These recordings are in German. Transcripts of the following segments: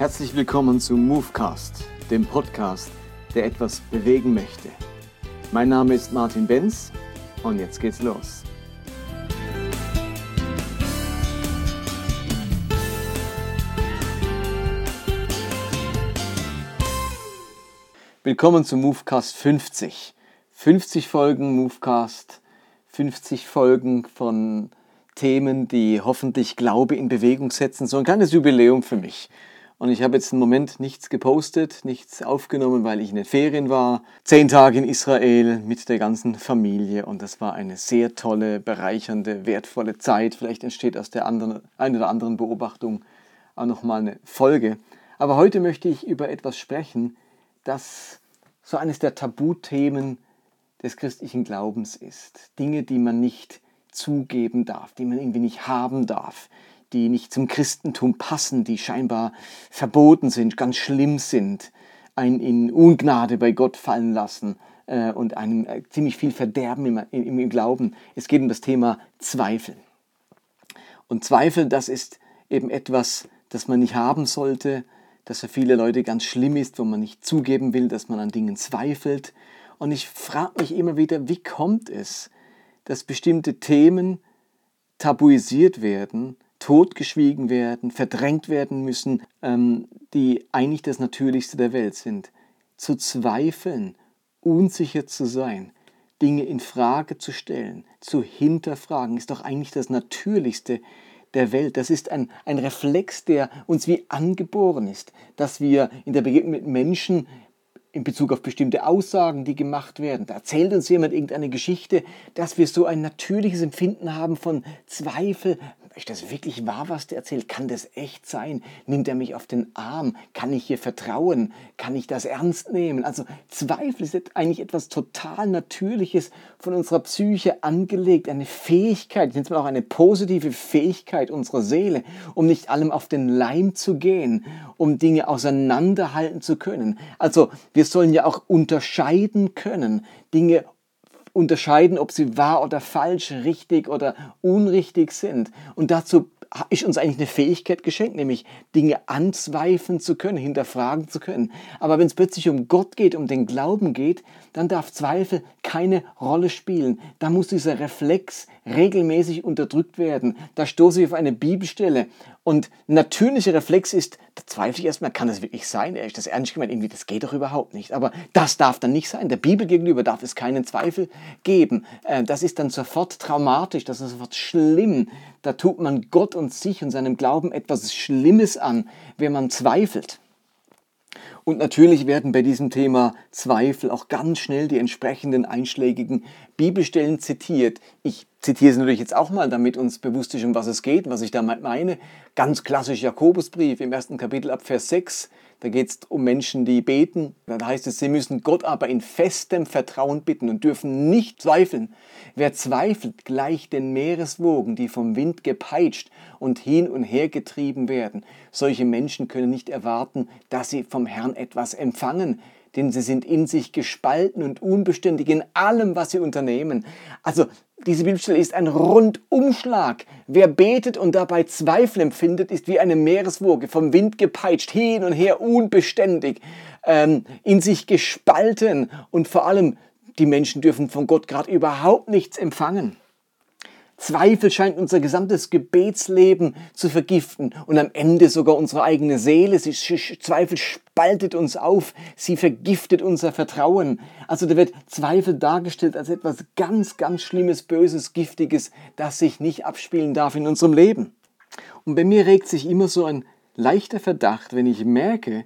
Herzlich willkommen zu Movecast, dem Podcast, der etwas bewegen möchte. Mein Name ist Martin Benz und jetzt geht's los. Willkommen zu Movecast 50. 50 Folgen Movecast, 50 Folgen von Themen, die hoffentlich Glaube in Bewegung setzen. So ein kleines Jubiläum für mich. Und ich habe jetzt einen Moment nichts gepostet, nichts aufgenommen, weil ich in den Ferien war. Zehn Tage in Israel mit der ganzen Familie und das war eine sehr tolle, bereichernde, wertvolle Zeit. Vielleicht entsteht aus der anderen, einen oder anderen Beobachtung auch nochmal eine Folge. Aber heute möchte ich über etwas sprechen, das so eines der Tabuthemen des christlichen Glaubens ist. Dinge, die man nicht zugeben darf, die man irgendwie nicht haben darf, die nicht zum Christentum passen, die scheinbar verboten sind, ganz schlimm sind, einen in Ungnade bei Gott fallen lassen äh, und einem äh, ziemlich viel Verderben im, im, im Glauben. Es geht um das Thema Zweifel. Und Zweifel, das ist eben etwas, das man nicht haben sollte, das für viele Leute ganz schlimm ist, wo man nicht zugeben will, dass man an Dingen zweifelt. Und ich frage mich immer wieder, wie kommt es, dass bestimmte Themen tabuisiert werden, totgeschwiegen werden, verdrängt werden müssen, ähm, die eigentlich das Natürlichste der Welt sind. Zu zweifeln, unsicher zu sein, Dinge in Frage zu stellen, zu hinterfragen, ist doch eigentlich das Natürlichste der Welt. Das ist ein, ein Reflex, der uns wie angeboren ist, dass wir in der Begegnung mit Menschen in Bezug auf bestimmte Aussagen, die gemacht werden. Da erzählt uns jemand irgendeine Geschichte, dass wir so ein natürliches Empfinden haben von Zweifel, ist das wirklich wahr, was der erzählt? Kann das echt sein? Nimmt er mich auf den Arm? Kann ich hier vertrauen? Kann ich das ernst nehmen? Also Zweifel ist eigentlich etwas total Natürliches von unserer Psyche angelegt, eine Fähigkeit, jetzt mal auch eine positive Fähigkeit unserer Seele, um nicht allem auf den Leim zu gehen, um Dinge auseinanderhalten zu können. Also wir sollen ja auch unterscheiden können, Dinge unterscheiden, ob sie wahr oder falsch, richtig oder unrichtig sind. Und dazu ist uns eigentlich eine Fähigkeit geschenkt, nämlich Dinge anzweifeln zu können, hinterfragen zu können. Aber wenn es plötzlich um Gott geht, um den Glauben geht, dann darf Zweifel keine Rolle spielen. Da muss dieser Reflex regelmäßig unterdrückt werden. Da stoße ich auf eine Bibelstelle. Und natürlicher Reflex ist, da zweifle ich erstmal, kann das wirklich sein? Ist das ernst gemeint? Irgendwie, das geht doch überhaupt nicht. Aber das darf dann nicht sein. Der Bibel gegenüber darf es keinen Zweifel geben. Äh, das ist dann sofort traumatisch, das ist sofort schlimm. Da tut man Gott und sich und seinem Glauben etwas Schlimmes an, wenn man zweifelt. Und natürlich werden bei diesem Thema Zweifel auch ganz schnell die entsprechenden einschlägigen Bibelstellen zitiert. Ich zitiere sie natürlich jetzt auch mal, damit uns bewusst ist, um was es geht, was ich damit meine. Ganz klassisch Jakobusbrief im ersten Kapitel ab Vers 6. Da geht es um Menschen, die beten. Da heißt es, sie müssen Gott aber in festem Vertrauen bitten und dürfen nicht zweifeln. Wer zweifelt, gleicht den Meereswogen, die vom Wind gepeitscht und hin und her getrieben werden. Solche Menschen können nicht erwarten, dass sie vom Herrn etwas empfangen denn sie sind in sich gespalten und unbeständig in allem, was sie unternehmen. Also diese Bibelstelle ist ein Rundumschlag. Wer betet und dabei Zweifel empfindet, ist wie eine Meereswoge, vom Wind gepeitscht, hin und her, unbeständig, ähm, in sich gespalten und vor allem, die Menschen dürfen von Gott gerade überhaupt nichts empfangen. Zweifel scheint unser gesamtes Gebetsleben zu vergiften und am Ende sogar unsere eigene Seele. Sie, Zweifel spaltet uns auf, sie vergiftet unser Vertrauen. Also da wird Zweifel dargestellt als etwas ganz, ganz Schlimmes, Böses, Giftiges, das sich nicht abspielen darf in unserem Leben. Und bei mir regt sich immer so ein leichter Verdacht, wenn ich merke,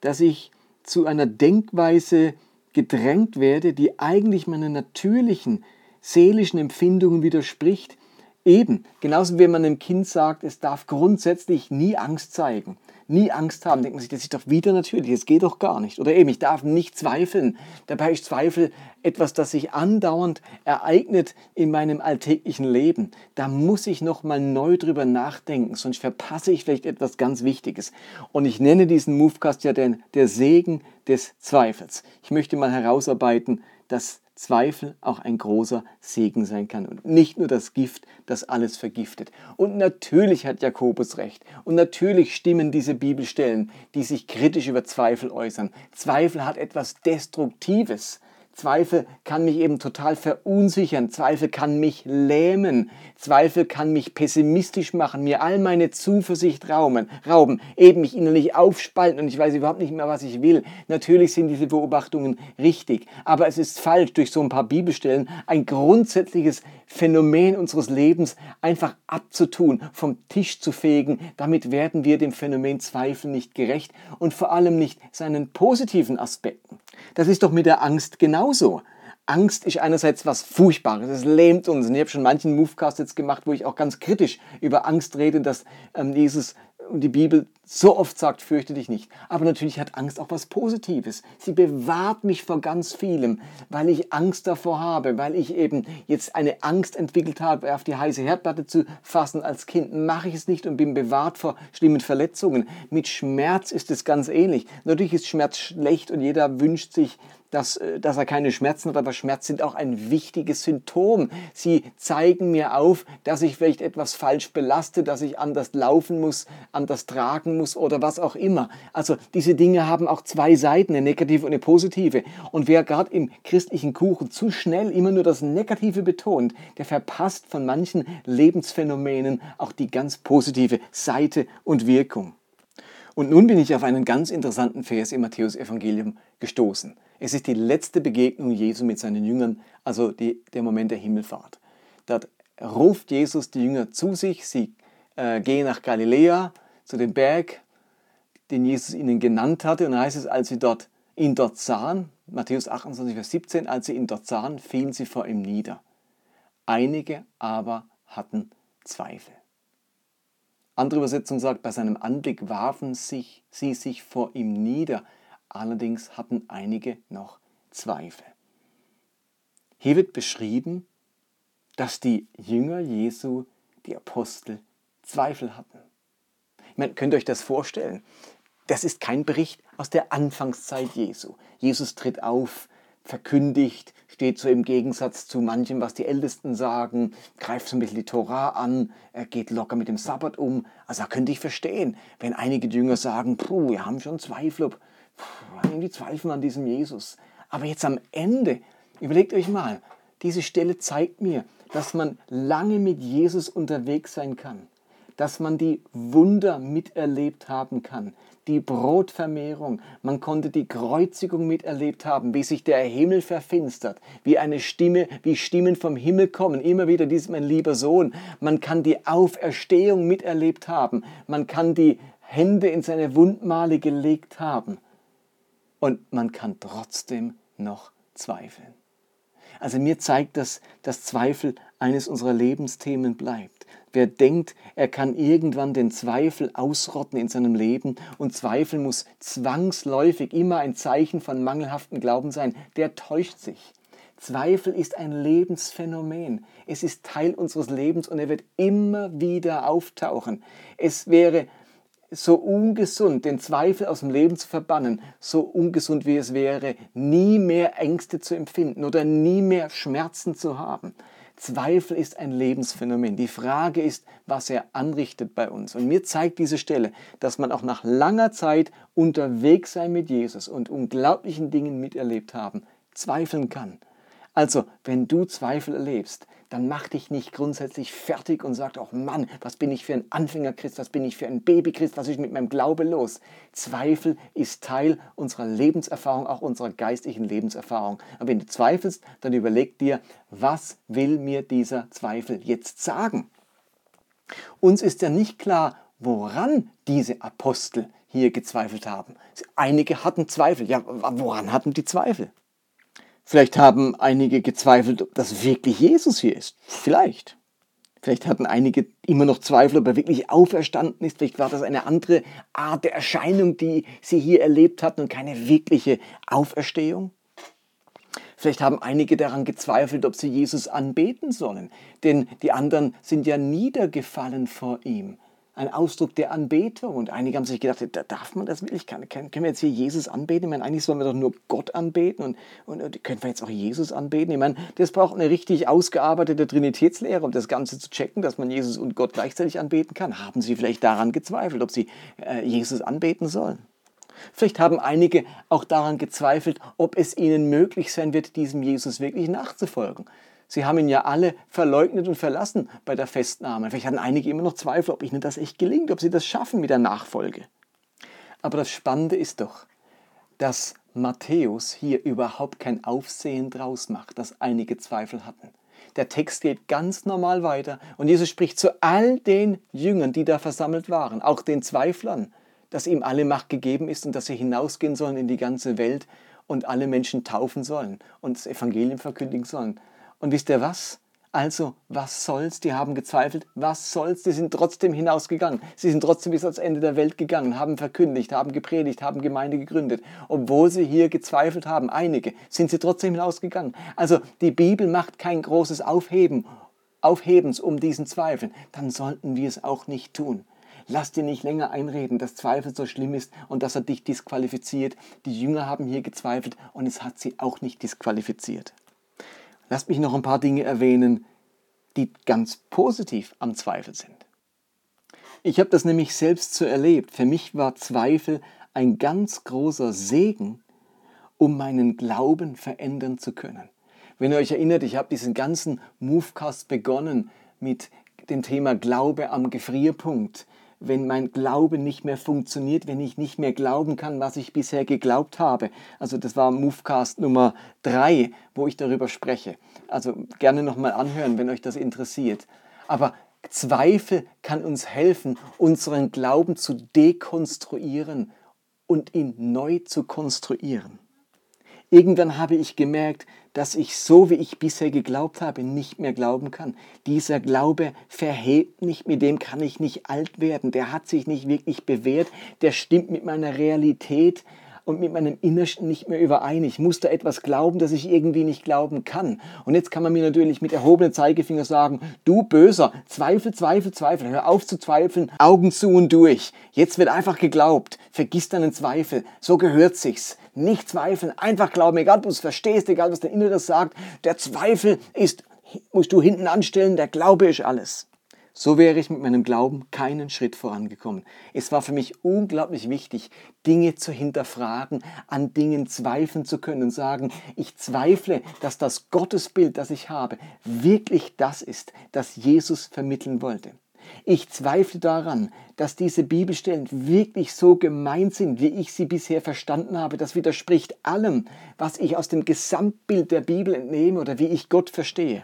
dass ich zu einer Denkweise gedrängt werde, die eigentlich meiner natürlichen seelischen Empfindungen widerspricht. Eben, genauso wie man einem Kind sagt, es darf grundsätzlich nie Angst zeigen, nie Angst haben, denkt man sich, das ist doch wieder natürlich, das geht doch gar nicht. Oder eben, ich darf nicht zweifeln. Dabei ist Zweifel etwas, das sich andauernd ereignet in meinem alltäglichen Leben. Da muss ich nochmal neu drüber nachdenken, sonst verpasse ich vielleicht etwas ganz Wichtiges. Und ich nenne diesen Movecast ja den, der Segen des Zweifels. Ich möchte mal herausarbeiten, dass Zweifel auch ein großer Segen sein kann und nicht nur das Gift, das alles vergiftet. Und natürlich hat Jakobus recht und natürlich stimmen diese Bibelstellen, die sich kritisch über Zweifel äußern. Zweifel hat etwas Destruktives. Zweifel kann mich eben total verunsichern. Zweifel kann mich lähmen. Zweifel kann mich pessimistisch machen, mir all meine Zuversicht rauben, rauben, eben mich innerlich aufspalten und ich weiß überhaupt nicht mehr, was ich will. Natürlich sind diese Beobachtungen richtig, aber es ist falsch, durch so ein paar Bibelstellen ein grundsätzliches Phänomen unseres Lebens einfach abzutun, vom Tisch zu fegen. Damit werden wir dem Phänomen Zweifel nicht gerecht und vor allem nicht seinen positiven Aspekten. Das ist doch mit der Angst genauso. Angst ist einerseits was Furchtbares, es lähmt uns. Und ich habe schon manchen Movecast jetzt gemacht, wo ich auch ganz kritisch über Angst rede, dass ähm, Jesus und die Bibel so oft sagt, fürchte dich nicht. Aber natürlich hat Angst auch was Positives. Sie bewahrt mich vor ganz vielem, weil ich Angst davor habe, weil ich eben jetzt eine Angst entwickelt habe, auf die heiße Herdplatte zu fassen als Kind. Mache ich es nicht und bin bewahrt vor schlimmen Verletzungen. Mit Schmerz ist es ganz ähnlich. Natürlich ist Schmerz schlecht und jeder wünscht sich dass, äh, dass er keine Schmerzen hat, aber Schmerzen sind auch ein wichtiges Symptom. Sie zeigen mir auf, dass ich vielleicht etwas falsch belaste, dass ich anders laufen muss, anders tragen muss oder was auch immer. Also diese Dinge haben auch zwei Seiten, eine negative und eine positive. Und wer gerade im christlichen Kuchen zu schnell immer nur das Negative betont, der verpasst von manchen Lebensphänomenen auch die ganz positive Seite und Wirkung. Und nun bin ich auf einen ganz interessanten Vers im Matthäusevangelium gestoßen. Es ist die letzte Begegnung Jesu mit seinen Jüngern, also die, der Moment der Himmelfahrt. Dort ruft Jesus die Jünger zu sich, sie äh, gehen nach Galiläa, zu dem Berg, den Jesus ihnen genannt hatte. Und dann heißt es, als sie dort, ihn dort sahen, Matthäus 28, Vers 17, als sie ihn dort sahen, fielen sie vor ihm nieder. Einige aber hatten Zweifel. Andere Übersetzung sagt, bei seinem Anblick warfen sich, sie sich vor ihm nieder. Allerdings hatten einige noch Zweifel. Hier wird beschrieben, dass die Jünger Jesu, die Apostel, Zweifel hatten. Ich meine, könnt ihr euch das vorstellen? Das ist kein Bericht aus der Anfangszeit Jesu. Jesus tritt auf, verkündigt, steht so im Gegensatz zu manchem, was die Ältesten sagen, greift so ein bisschen die Torah an, er geht locker mit dem Sabbat um. Also da könnte ich verstehen, wenn einige Jünger sagen, puh, wir haben schon Zweifel, ob irgendwie Zweifel an diesem Jesus. Aber jetzt am Ende, überlegt euch mal, diese Stelle zeigt mir, dass man lange mit Jesus unterwegs sein kann, dass man die Wunder miterlebt haben kann, die Brotvermehrung, man konnte die Kreuzigung miterlebt haben, wie sich der Himmel verfinstert, wie eine Stimme, wie Stimmen vom Himmel kommen, immer wieder, dies mein lieber Sohn. Man kann die Auferstehung miterlebt haben, man kann die Hände in seine Wundmale gelegt haben und man kann trotzdem noch zweifeln. Also mir zeigt das, dass Zweifel eines unserer Lebensthemen bleibt. Wer denkt, er kann irgendwann den Zweifel ausrotten in seinem Leben und Zweifel muss zwangsläufig immer ein Zeichen von mangelhaftem Glauben sein, der täuscht sich. Zweifel ist ein Lebensphänomen. Es ist Teil unseres Lebens und er wird immer wieder auftauchen. Es wäre so ungesund, den Zweifel aus dem Leben zu verbannen, so ungesund wie es wäre, nie mehr Ängste zu empfinden oder nie mehr Schmerzen zu haben. Zweifel ist ein Lebensphänomen. Die Frage ist, was er anrichtet bei uns. Und mir zeigt diese Stelle, dass man auch nach langer Zeit unterwegs sein mit Jesus und unglaublichen Dingen miterlebt haben, zweifeln kann. Also, wenn du Zweifel erlebst, dann mach dich nicht grundsätzlich fertig und sag, oh Mann, was bin ich für ein Anfängerchrist, was bin ich für ein Babychrist, was ist mit meinem Glaube los? Zweifel ist Teil unserer Lebenserfahrung, auch unserer geistlichen Lebenserfahrung. Aber wenn du zweifelst, dann überleg dir, was will mir dieser Zweifel jetzt sagen? Uns ist ja nicht klar, woran diese Apostel hier gezweifelt haben. Einige hatten Zweifel. Ja, woran hatten die Zweifel? Vielleicht haben einige gezweifelt, ob das wirklich Jesus hier ist. Vielleicht. Vielleicht hatten einige immer noch Zweifel, ob er wirklich auferstanden ist. Vielleicht war das eine andere Art der Erscheinung, die sie hier erlebt hatten und keine wirkliche Auferstehung. Vielleicht haben einige daran gezweifelt, ob sie Jesus anbeten sollen, denn die anderen sind ja niedergefallen vor ihm. Ein Ausdruck der Anbetung. Und einige haben sich gedacht, da darf man das wirklich? Kann, können wir jetzt hier Jesus anbeten? Ich meine, eigentlich sollen wir doch nur Gott anbeten und, und, und können wir jetzt auch Jesus anbeten? Ich meine, das braucht eine richtig ausgearbeitete Trinitätslehre, um das Ganze zu checken, dass man Jesus und Gott gleichzeitig anbeten kann. Haben Sie vielleicht daran gezweifelt, ob Sie äh, Jesus anbeten sollen? Vielleicht haben einige auch daran gezweifelt, ob es ihnen möglich sein wird, diesem Jesus wirklich nachzufolgen. Sie haben ihn ja alle verleugnet und verlassen bei der Festnahme. Vielleicht hatten einige immer noch Zweifel, ob ihnen das echt gelingt, ob sie das schaffen mit der Nachfolge. Aber das Spannende ist doch, dass Matthäus hier überhaupt kein Aufsehen draus macht, dass einige Zweifel hatten. Der Text geht ganz normal weiter und Jesus spricht zu all den Jüngern, die da versammelt waren, auch den Zweiflern dass ihm alle Macht gegeben ist und dass sie hinausgehen sollen in die ganze Welt und alle Menschen taufen sollen und das Evangelium verkündigen sollen. Und wisst ihr was? Also, was soll's? Die haben gezweifelt. Was soll's? Die sind trotzdem hinausgegangen. Sie sind trotzdem bis ans Ende der Welt gegangen, haben verkündigt, haben gepredigt, haben Gemeinde gegründet. Obwohl sie hier gezweifelt haben, einige, sind sie trotzdem hinausgegangen. Also, die Bibel macht kein großes Aufheben, Aufhebens um diesen Zweifeln. Dann sollten wir es auch nicht tun. Lass dir nicht länger einreden, dass Zweifel so schlimm ist und dass er dich disqualifiziert. Die Jünger haben hier gezweifelt und es hat sie auch nicht disqualifiziert. Lass mich noch ein paar Dinge erwähnen, die ganz positiv am Zweifel sind. Ich habe das nämlich selbst so erlebt. Für mich war Zweifel ein ganz großer Segen, um meinen Glauben verändern zu können. Wenn ihr euch erinnert, ich habe diesen ganzen Movecast begonnen mit dem Thema Glaube am Gefrierpunkt wenn mein Glaube nicht mehr funktioniert, wenn ich nicht mehr glauben kann, was ich bisher geglaubt habe. Also das war Movecast Nummer 3, wo ich darüber spreche. Also gerne nochmal anhören, wenn euch das interessiert. Aber Zweifel kann uns helfen, unseren Glauben zu dekonstruieren und ihn neu zu konstruieren. Irgendwann habe ich gemerkt, dass ich so, wie ich bisher geglaubt habe, nicht mehr glauben kann. Dieser Glaube verhebt nicht, mit dem kann ich nicht alt werden, der hat sich nicht wirklich bewährt, der stimmt mit meiner Realität und mit meinem Innersten nicht mehr überein. Ich muss da etwas glauben, das ich irgendwie nicht glauben kann. Und jetzt kann man mir natürlich mit erhobenem Zeigefinger sagen, du Böser, Zweifel, Zweifel, Zweifel, hör auf zu zweifeln, Augen zu und durch. Jetzt wird einfach geglaubt, vergiss deinen Zweifel, so gehört sich's. Nicht zweifeln, einfach glauben, egal ob du es verstehst, egal was dein Inneres sagt, der Zweifel ist, musst du hinten anstellen, der Glaube ist alles. So wäre ich mit meinem Glauben keinen Schritt vorangekommen. Es war für mich unglaublich wichtig, Dinge zu hinterfragen, an Dingen zweifeln zu können und sagen, ich zweifle, dass das Gottesbild, das ich habe, wirklich das ist, das Jesus vermitteln wollte. Ich zweifle daran, dass diese Bibelstellen wirklich so gemeint sind, wie ich sie bisher verstanden habe. Das widerspricht allem, was ich aus dem Gesamtbild der Bibel entnehme oder wie ich Gott verstehe.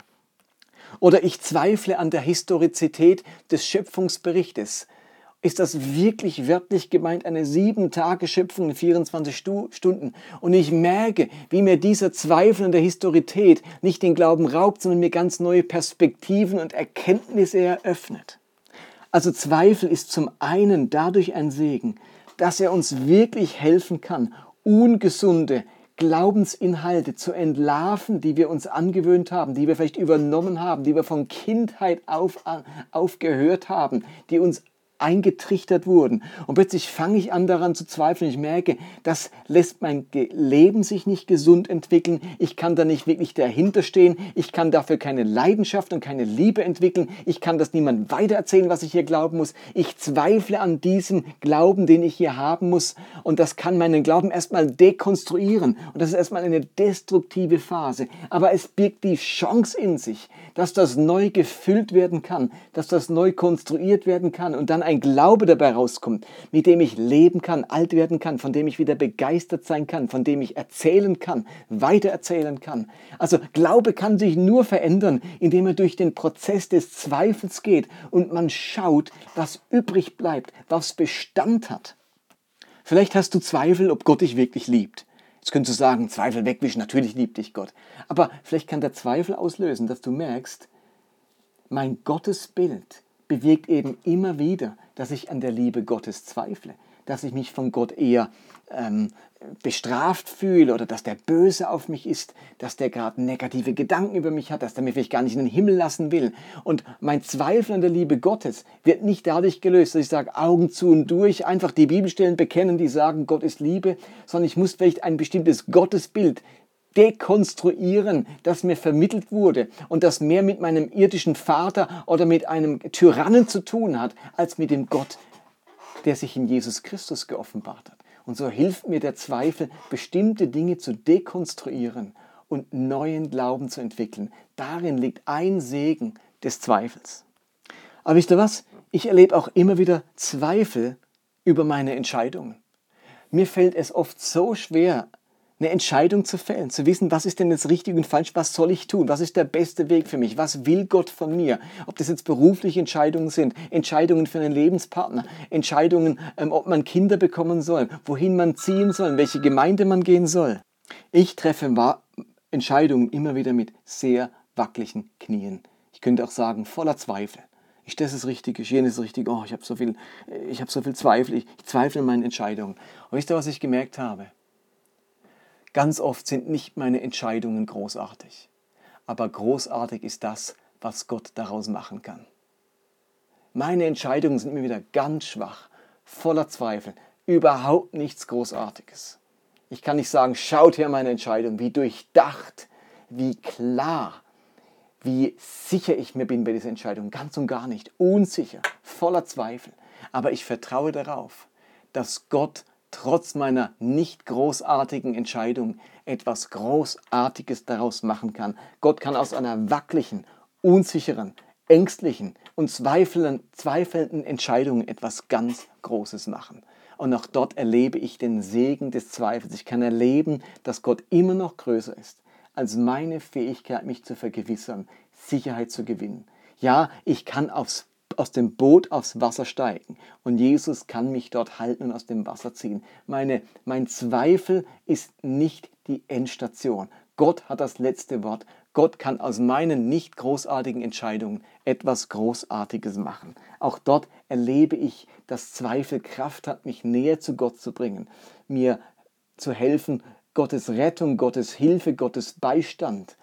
Oder ich zweifle an der Historizität des Schöpfungsberichtes. Ist das wirklich wörtlich gemeint, eine sieben Tage Schöpfung in 24 Stunden? Und ich merke, wie mir dieser Zweifel an der Historität nicht den Glauben raubt, sondern mir ganz neue Perspektiven und Erkenntnisse eröffnet. Also Zweifel ist zum einen dadurch ein Segen, dass er uns wirklich helfen kann, ungesunde, Glaubensinhalte zu entlarven, die wir uns angewöhnt haben, die wir vielleicht übernommen haben, die wir von Kindheit auf, aufgehört haben, die uns eingetrichtert wurden. Und plötzlich fange ich an daran zu zweifeln. Ich merke, das lässt mein Leben sich nicht gesund entwickeln. Ich kann da nicht wirklich dahinter stehen. Ich kann dafür keine Leidenschaft und keine Liebe entwickeln. Ich kann das niemandem weitererzählen, was ich hier glauben muss. Ich zweifle an diesem Glauben, den ich hier haben muss. Und das kann meinen Glauben erstmal dekonstruieren. Und das ist erstmal eine destruktive Phase. Aber es birgt die Chance in sich, dass das neu gefüllt werden kann, dass das neu konstruiert werden kann und dann ein Glaube dabei rauskommt, mit dem ich leben kann, alt werden kann, von dem ich wieder begeistert sein kann, von dem ich erzählen kann, weitererzählen kann. Also Glaube kann sich nur verändern, indem er durch den Prozess des Zweifels geht und man schaut, was übrig bleibt, was Bestand hat. Vielleicht hast du Zweifel, ob Gott dich wirklich liebt. Jetzt könntest du sagen, Zweifel wegwischen, natürlich liebt dich Gott. Aber vielleicht kann der Zweifel auslösen, dass du merkst, mein Gottesbild bewirkt eben immer wieder, dass ich an der Liebe Gottes zweifle. dass ich mich von Gott eher ähm, bestraft fühle oder dass der böse auf mich ist, dass der gerade negative Gedanken über mich hat, dass der mich vielleicht gar nicht in den Himmel lassen will. Und mein Zweifel an der Liebe Gottes wird nicht dadurch gelöst, dass ich sage, Augen zu und durch, einfach die Bibelstellen bekennen, die sagen, Gott ist Liebe, sondern ich muss vielleicht ein bestimmtes Gottesbild dekonstruieren, das mir vermittelt wurde und das mehr mit meinem irdischen Vater oder mit einem Tyrannen zu tun hat, als mit dem Gott, der sich in Jesus Christus geoffenbart hat. Und so hilft mir der Zweifel, bestimmte Dinge zu dekonstruieren und neuen Glauben zu entwickeln. Darin liegt ein Segen des Zweifels. Aber wisst ihr was? Ich erlebe auch immer wieder Zweifel über meine Entscheidungen. Mir fällt es oft so schwer, eine Entscheidung zu fällen, zu wissen, was ist denn jetzt richtig und falsch, was soll ich tun, was ist der beste Weg für mich, was will Gott von mir, ob das jetzt berufliche Entscheidungen sind, Entscheidungen für einen Lebenspartner, Entscheidungen, ähm, ob man Kinder bekommen soll, wohin man ziehen soll, in welche Gemeinde man gehen soll. Ich treffe Entscheidungen immer wieder mit sehr wackeligen Knien. Ich könnte auch sagen, voller Zweifel. Ist das das Richtige? Ist jenes richtig? Oh, ich habe so viel, so viel Zweifel. Ich, ich zweifle an meinen Entscheidungen. Und wisst ihr, was ich gemerkt habe? Ganz oft sind nicht meine Entscheidungen großartig, aber großartig ist das, was Gott daraus machen kann. Meine Entscheidungen sind mir wieder ganz schwach, voller Zweifel, überhaupt nichts Großartiges. Ich kann nicht sagen, schaut her meine Entscheidung, wie durchdacht, wie klar, wie sicher ich mir bin bei dieser Entscheidung. Ganz und gar nicht. Unsicher, voller Zweifel. Aber ich vertraue darauf, dass Gott trotz meiner nicht großartigen Entscheidung etwas Großartiges daraus machen kann. Gott kann aus einer wackeligen, unsicheren, ängstlichen und zweifelnden Entscheidung etwas ganz Großes machen. Und auch dort erlebe ich den Segen des Zweifels. Ich kann erleben, dass Gott immer noch größer ist als meine Fähigkeit, mich zu vergewissern, Sicherheit zu gewinnen. Ja, ich kann aufs aus dem Boot aufs Wasser steigen und Jesus kann mich dort halten und aus dem Wasser ziehen. Meine, mein Zweifel ist nicht die Endstation. Gott hat das letzte Wort. Gott kann aus meinen nicht großartigen Entscheidungen etwas Großartiges machen. Auch dort erlebe ich, dass Zweifel Kraft hat, mich näher zu Gott zu bringen, mir zu helfen, Gottes Rettung, Gottes Hilfe, Gottes Beistand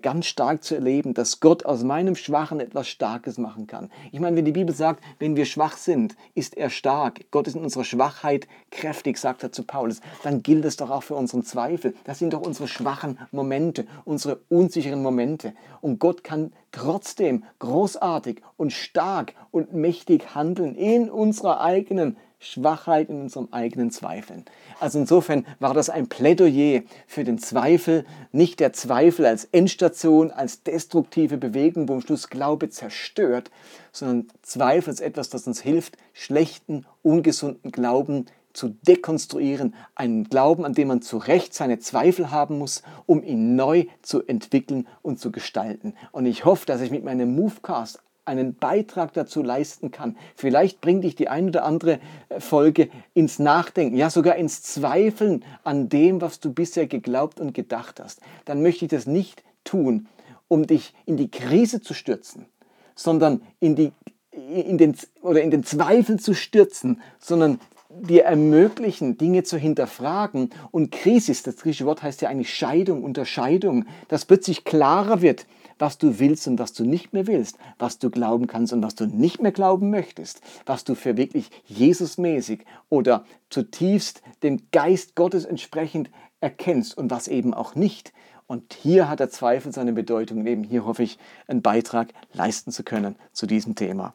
ganz stark zu erleben, dass Gott aus meinem Schwachen etwas Starkes machen kann. Ich meine, wenn die Bibel sagt, wenn wir schwach sind, ist er stark. Gott ist in unserer Schwachheit kräftig, sagt er zu Paulus. Dann gilt es doch auch für unseren Zweifel. Das sind doch unsere schwachen Momente, unsere unsicheren Momente. Und Gott kann trotzdem großartig und stark und mächtig handeln in unserer eigenen Schwachheit in unserem eigenen Zweifeln. Also insofern war das ein Plädoyer für den Zweifel, nicht der Zweifel als Endstation, als destruktive Bewegung, wo am Schluss Glaube zerstört, sondern Zweifel als etwas, das uns hilft, schlechten, ungesunden Glauben zu dekonstruieren, einen Glauben, an dem man zu Recht seine Zweifel haben muss, um ihn neu zu entwickeln und zu gestalten. Und ich hoffe, dass ich mit meinem Movecast einen Beitrag dazu leisten kann. Vielleicht bringt dich die ein oder andere äh, Folge ins Nachdenken, ja sogar ins Zweifeln an dem, was du bisher geglaubt und gedacht hast. Dann möchte ich das nicht tun, um dich in die Krise zu stürzen, sondern in, die, in, den, oder in den Zweifel zu stürzen, sondern dir ermöglichen, Dinge zu hinterfragen. Und Krisis, das griechische Wort heißt ja eigentlich Scheidung, Unterscheidung, dass plötzlich klarer wird, was du willst und was du nicht mehr willst, was du glauben kannst und was du nicht mehr glauben möchtest, was du für wirklich Jesusmäßig oder zutiefst dem Geist Gottes entsprechend erkennst und was eben auch nicht. Und hier hat der Zweifel seine Bedeutung. Eben hier hoffe ich, einen Beitrag leisten zu können zu diesem Thema.